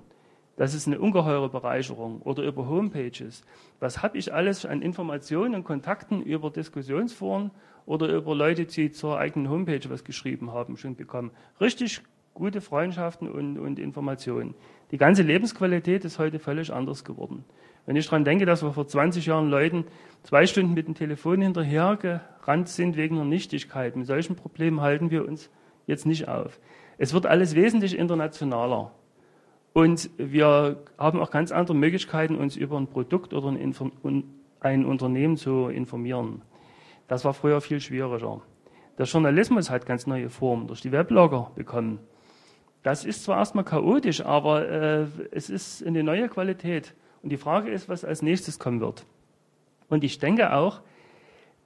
das ist eine ungeheure Bereicherung. Oder über Homepages. Was habe ich alles an Informationen und Kontakten über Diskussionsforen oder über Leute, die zur eigenen Homepage was geschrieben haben, schon bekommen. Richtig gute Freundschaften und, und Informationen. Die ganze Lebensqualität ist heute völlig anders geworden. Wenn ich daran denke, dass wir vor 20 Jahren Leuten zwei Stunden mit dem Telefon hinterhergerannt sind wegen einer Nichtigkeit, mit solchen Problemen halten wir uns jetzt nicht auf. Es wird alles wesentlich internationaler. Und wir haben auch ganz andere Möglichkeiten, uns über ein Produkt oder ein, ein Unternehmen zu informieren. Das war früher viel schwieriger. Der Journalismus hat ganz neue Formen durch die Weblogger bekommen. Das ist zwar erstmal chaotisch, aber äh, es ist eine neue Qualität. Und die Frage ist, was als nächstes kommen wird. Und ich denke auch,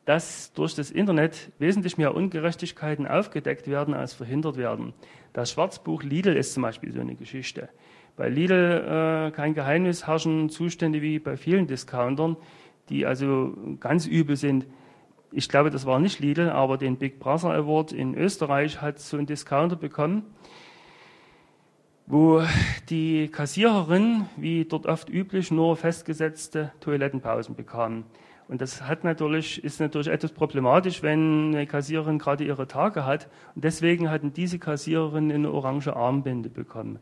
dass durch das Internet wesentlich mehr Ungerechtigkeiten aufgedeckt werden, als verhindert werden. Das Schwarzbuch Lidl ist zum Beispiel so eine Geschichte. Bei Lidl, äh, kein Geheimnis, herrschen Zustände wie bei vielen Discountern, die also ganz übel sind ich glaube, das war nicht Lidl, aber den Big Brother Award in Österreich hat so ein Discounter bekommen. wo die Kassiererin, wie dort oft üblich, nur festgesetzte Toilettenpausen bekam. Und das hat natürlich, ist natürlich etwas problematisch, wenn eine Kassiererin gerade ihre Tage hat. Und deswegen hatten diese Kassiererinnen eine orange Armbinde bekommen.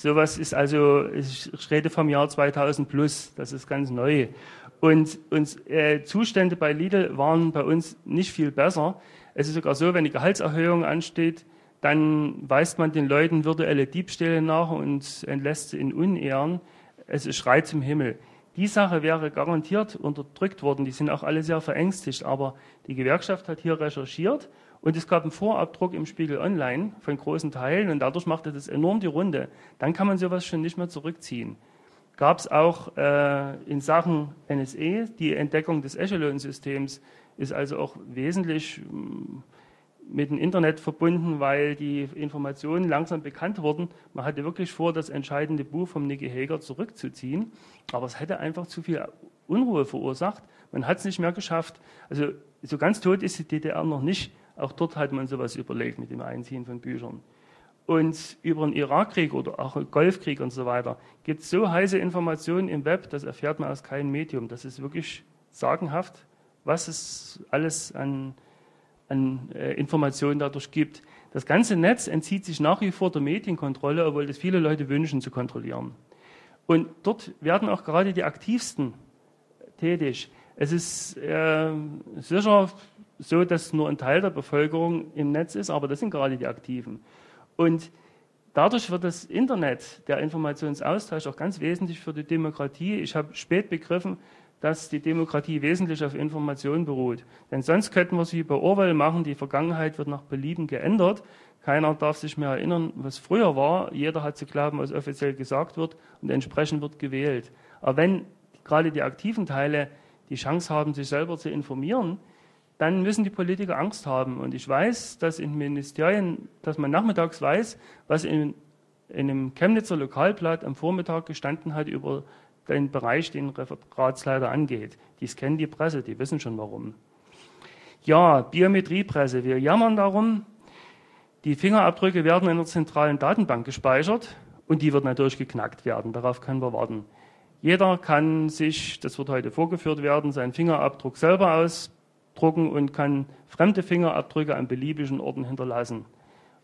Sowas ist also, ich rede vom Jahr 2000 plus, das ist ganz neu. Und, und äh, Zustände bei Lidl waren bei uns nicht viel besser. Es ist sogar so, wenn die Gehaltserhöhung ansteht, dann weist man den Leuten virtuelle Diebstähle nach und entlässt sie in Unehren. Es ist Schrei zum Himmel. Die Sache wäre garantiert unterdrückt worden. Die sind auch alle sehr verängstigt. Aber die Gewerkschaft hat hier recherchiert und es gab einen Vorabdruck im Spiegel Online von großen Teilen und dadurch machte das enorm die Runde. Dann kann man sowas schon nicht mehr zurückziehen. Gab es auch äh, in Sachen NSE die Entdeckung des Echelon-Systems, ist also auch wesentlich mm, mit dem Internet verbunden, weil die Informationen langsam bekannt wurden. Man hatte wirklich vor, das entscheidende Buch vom Nicky Hager zurückzuziehen, aber es hätte einfach zu viel Unruhe verursacht. Man hat es nicht mehr geschafft. Also so ganz tot ist die DDR noch nicht. Auch dort hat man sowas überlegt mit dem Einziehen von Büchern. Und über den Irakkrieg oder auch den Golfkrieg und so weiter gibt es so heiße Informationen im Web, das erfährt man aus keinem Medium. Das ist wirklich sagenhaft, was es alles an an äh, Informationen dadurch gibt. Das ganze Netz entzieht sich nach wie vor der Medienkontrolle, obwohl das viele Leute wünschen zu kontrollieren. Und dort werden auch gerade die Aktivsten tätig. Es ist äh, sicher so, dass nur ein Teil der Bevölkerung im Netz ist, aber das sind gerade die Aktiven. Und dadurch wird das Internet, der Informationsaustausch, auch ganz wesentlich für die Demokratie. Ich habe spät begriffen, dass die Demokratie wesentlich auf Information beruht. Denn sonst könnten wir es wie bei Orwell machen, die Vergangenheit wird nach Belieben geändert. Keiner darf sich mehr erinnern, was früher war. Jeder hat zu glauben, was offiziell gesagt wird und entsprechend wird gewählt. Aber wenn gerade die aktiven Teile die Chance haben, sich selber zu informieren, dann müssen die Politiker Angst haben. Und ich weiß, dass in Ministerien, dass man nachmittags weiß, was in, in einem Chemnitzer Lokalblatt am Vormittag gestanden hat über den Bereich, den Referatsleiter angeht. Die kennen die Presse, die wissen schon warum. Ja, Biometriepresse. Wir jammern darum, die Fingerabdrücke werden in einer zentralen Datenbank gespeichert und die wird natürlich geknackt werden. Darauf können wir warten. Jeder kann sich, das wird heute vorgeführt werden, seinen Fingerabdruck selber ausdrucken und kann fremde Fingerabdrücke an beliebigen Orten hinterlassen.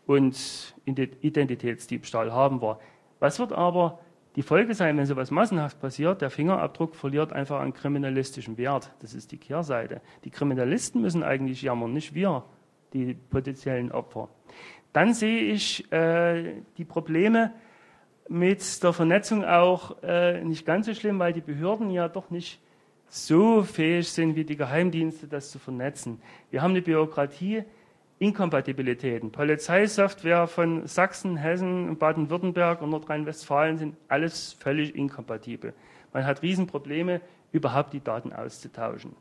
Und Identitätsdiebstahl haben wir. Was wird aber die Folge sein, wenn sowas massenhaft passiert, der Fingerabdruck verliert einfach an kriminalistischem Wert. Das ist die Kehrseite. Die Kriminalisten müssen eigentlich jammern, nicht wir, die potenziellen Opfer. Dann sehe ich äh, die Probleme mit der Vernetzung auch äh, nicht ganz so schlimm, weil die Behörden ja doch nicht so fähig sind wie die Geheimdienste, das zu vernetzen. Wir haben eine Bürokratie, Inkompatibilitäten. Polizeisoftware von Sachsen, Hessen, Baden-Württemberg und Nordrhein-Westfalen sind alles völlig inkompatibel. Man hat Riesenprobleme, überhaupt die Daten auszutauschen.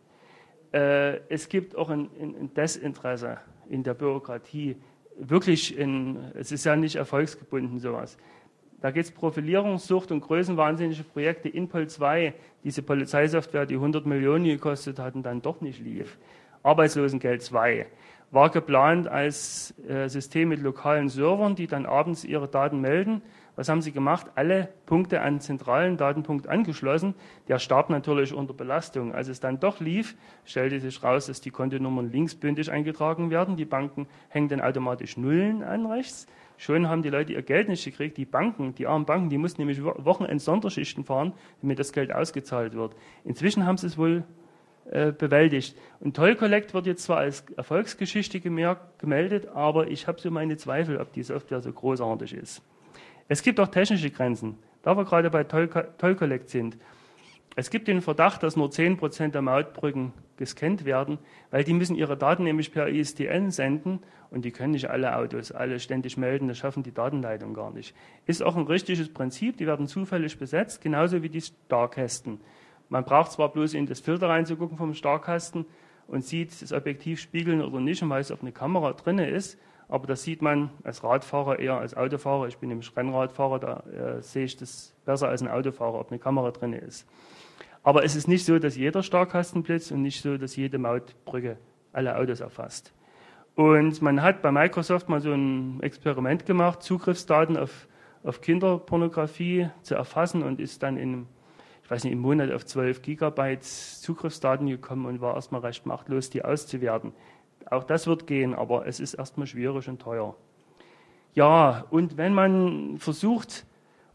Äh, es gibt auch ein, ein, Desinteresse in der Bürokratie. Wirklich, in, es ist ja nicht erfolgsgebunden sowas. Da geht es Profilierungssucht und größenwahnsinnige Projekte. Inpol 2, diese Polizeisoftware, die 100 Millionen gekostet hatten, dann doch nicht lief. Arbeitslosengeld 2 war geplant als äh, System mit lokalen Servern, die dann abends ihre Daten melden. Was haben sie gemacht? Alle Punkte an zentralen Datenpunkt angeschlossen. Der starb natürlich unter Belastung. Als es dann doch lief, stellte sich raus, dass die Kontonummern linksbündig eingetragen werden. Die Banken hängen dann automatisch Nullen an rechts. Schon haben die Leute ihr Geld nicht gekriegt. Die Banken, die armen Banken, die mussten nämlich Wochenend Sonderschichten fahren, damit das Geld ausgezahlt wird. Inzwischen haben sie es wohl äh, bewältigt. Und Toll Collect wird jetzt zwar als Erfolgsgeschichte gemeldet, aber ich habe so meine Zweifel, ob die Software so großartig ist. Es gibt auch technische Grenzen, da wir gerade bei Toll, Toll Collect sind. Es gibt den Verdacht, dass nur 10% der Mautbrücken gescannt werden, weil die müssen ihre Daten nämlich per ISDN senden und die können nicht alle Autos alle ständig melden, das schaffen die Datenleitungen gar nicht. Ist auch ein richtiges Prinzip, die werden zufällig besetzt, genauso wie die Starkästen. Man braucht zwar bloß in das Filter reinzugucken vom Starkkasten und sieht das Objektiv spiegeln oder nicht und weiß, ob eine Kamera drin ist, aber das sieht man als Radfahrer eher als Autofahrer. Ich bin nämlich Rennradfahrer, da äh, sehe ich das besser als ein Autofahrer, ob eine Kamera drin ist. Aber es ist nicht so, dass jeder Starkkasten blitzt und nicht so, dass jede Mautbrücke alle Autos erfasst. Und man hat bei Microsoft mal so ein Experiment gemacht, Zugriffsdaten auf auf Kinderpornografie zu erfassen und ist dann in, ich weiß nicht, im Monat auf 12 Gigabyte Zugriffsdaten gekommen und war erstmal recht machtlos, die auszuwerten. Auch das wird gehen, aber es ist erstmal schwierig und teuer. Ja, und wenn man versucht,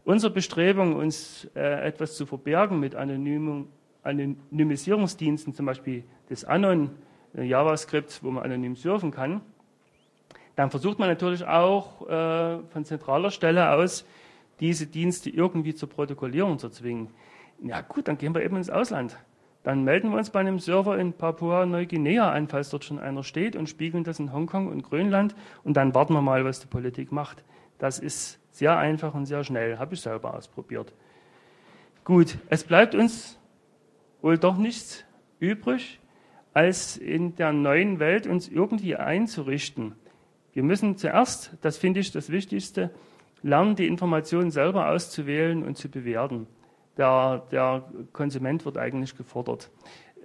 unsere Bestrebung, uns äh, etwas zu verbergen mit Anonymung, Anonymisierungsdiensten, zum Beispiel des Anon, äh, JavaScript, wo man anonym surfen kann, dann versucht man natürlich auch äh, von zentraler Stelle aus, diese Dienste irgendwie zur Protokollierung zu zwingen. Ja gut, dann gehen wir eben ins Ausland. Dann melden wir uns bei einem Server in Papua-Neuguinea an, falls dort schon einer steht, und spiegeln das in Hongkong und Grönland. Und dann warten wir mal, was die Politik macht. Das ist sehr einfach und sehr schnell. Habe ich selber ausprobiert. Gut, es bleibt uns wohl doch nichts übrig, als in der neuen Welt uns irgendwie einzurichten. Wir müssen zuerst, das finde ich das Wichtigste, lernen, die Informationen selber auszuwählen und zu bewerten. Der, der Konsument wird eigentlich gefordert.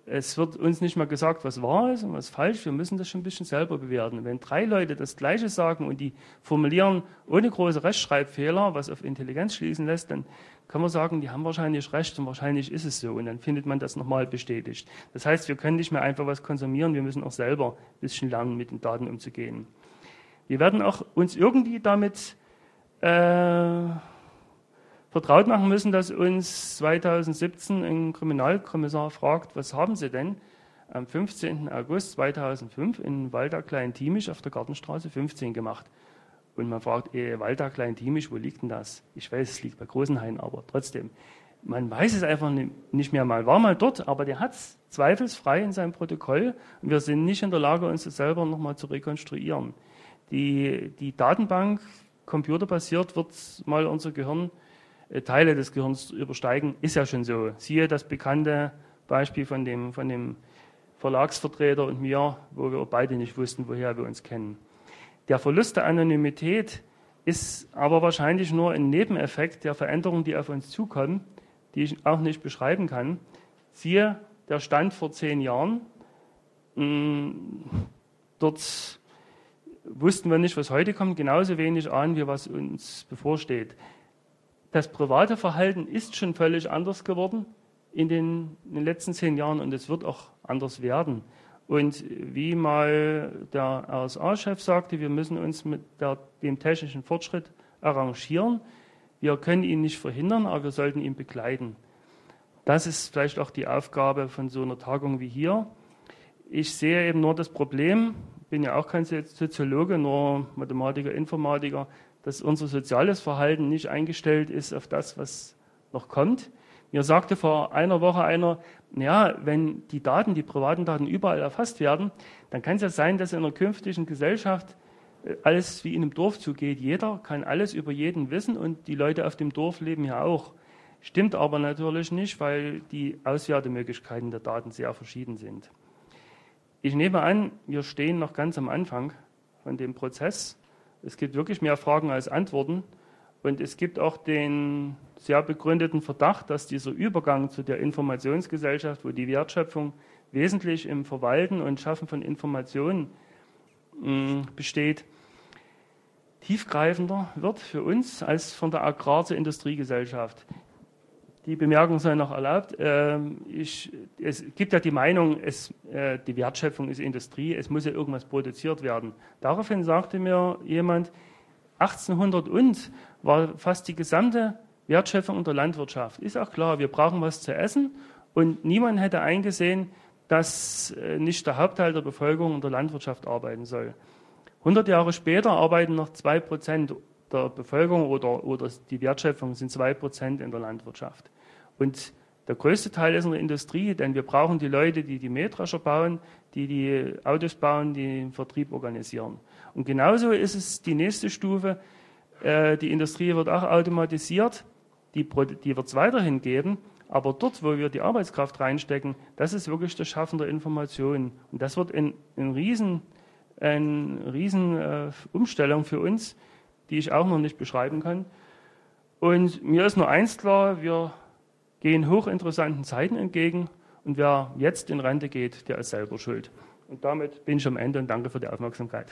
Es wird uns nicht mal gesagt, was wahr ist und was falsch. Wir müssen das schon ein bisschen selber bewerten. Wenn drei Leute das Gleiche sagen und die formulieren ohne große Rechtschreibfehler, was auf Intelligenz schließen lässt, dann kann man sagen, die haben wahrscheinlich recht und wahrscheinlich ist es so. Und dann findet man das nochmal bestätigt. Das heißt, wir können nicht mehr einfach was konsumieren, wir müssen auch selber ein bisschen lernen, mit den Daten umzugehen. Wir werden auch uns irgendwie damit äh, vertraut machen müssen, dass uns 2017 ein Kriminalkommissar fragt, was haben Sie denn am 15. August 2005 in Walter Klein-Tiemisch auf der Gartenstraße 15 gemacht? Und man fragt, eh, Walter Klein-Tiemisch, wo liegt denn das? Ich weiß, es liegt bei Großenhain, aber trotzdem. Man weiß es einfach nicht mehr mal. War mal dort, aber der hat es zweifelsfrei in seinem Protokoll und wir sind nicht in der Lage, uns das selber nochmal zu rekonstruieren. Die, die Datenbank, computerbasiert, wird mal unser Gehirn, Teile des Gehirns übersteigen, ist ja schon so. Siehe das bekannte Beispiel von dem, von dem Verlagsvertreter und mir, wo wir beide nicht wussten, woher wir uns kennen. Der Verlust der Anonymität ist aber wahrscheinlich nur ein Nebeneffekt der Veränderungen, die auf uns zukommen, die ich auch nicht beschreiben kann. Siehe der Stand vor zehn Jahren. Hm, dort wussten wir nicht, was heute kommt, genauso wenig ahnen wir, was uns bevorsteht. Das private Verhalten ist schon völlig anders geworden in den, in den letzten zehn Jahren und es wird auch anders werden. Und wie mal der RSA-Chef sagte, wir müssen uns mit der, dem technischen Fortschritt arrangieren. Wir können ihn nicht verhindern, aber wir sollten ihn begleiten. Das ist vielleicht auch die Aufgabe von so einer Tagung wie hier. Ich sehe eben nur das Problem, bin ja auch kein Soziologe, nur Mathematiker, Informatiker, dass unser soziales Verhalten nicht eingestellt ist auf das, was noch kommt. Mir sagte vor einer Woche einer, ja, wenn die Daten, die privaten Daten überall erfasst werden, dann kann es ja sein, dass in einer künftigen Gesellschaft äh, alles wie in einem Dorf zugeht. Jeder kann alles über jeden wissen und die Leute auf dem Dorf leben ja auch. Stimmt aber natürlich nicht, weil die Auswertemöglichkeiten der Daten sehr verschieden sind. Ich nehme an, wir stehen noch ganz am Anfang von dem Prozess. Es gibt wirklich mehr Fragen als Antworten. Und es gibt auch den sehr begründeten Verdacht, dass dieser Übergang zu der Informationsgesellschaft, wo die Wertschöpfung wesentlich im Verwalten und Schaffen von Informationen mm, besteht, tiefgreifender wird für uns als von der Agrar- zur Industriegesellschaft die Bemerkung sei noch erlaubt. Ähm, ich, es gibt ja die Meinung, es, äh, die Wertschöpfung ist Industrie, es muss ja irgendwas produziert werden. Daraufhin sagte mir jemand, 1800 und war fast die gesamte Wertschöpfung unter Landwirtschaft. Ist auch klar, wir brauchen was zu essen und niemand hätte eingesehen, dass äh, nicht der Hauptteil der Bevölkerung unter Landwirtschaft arbeiten soll. 100 Jahre später arbeiten noch zwei Prozent der Bevölkerung oder, oder die Wertschöpfung sind zwei Prozent in der Landwirtschaft. Und der größte Teil ist in der Industrie, denn wir brauchen die Leute, die die Mähdrescher bauen, die die Autos bauen, die den Vertrieb organisieren. Und genauso ist es die nächste Stufe. Äh, die Industrie wird auch automatisiert, die, die wird es weiterhin geben. Aber dort, wo wir die Arbeitskraft reinstecken, das ist wirklich das Schaffen der Information. Und das wird eine ein riesen, eine riesen äh, Umstellung für uns, die ich auch noch nicht beschreiben kann. Und mir ist nur eins klar, wir gehen hochinteressanten Zeiten entgegen und wer jetzt in Rente geht, der ist selber schuld. Und damit bin ich am Ende und danke für die Aufmerksamkeit.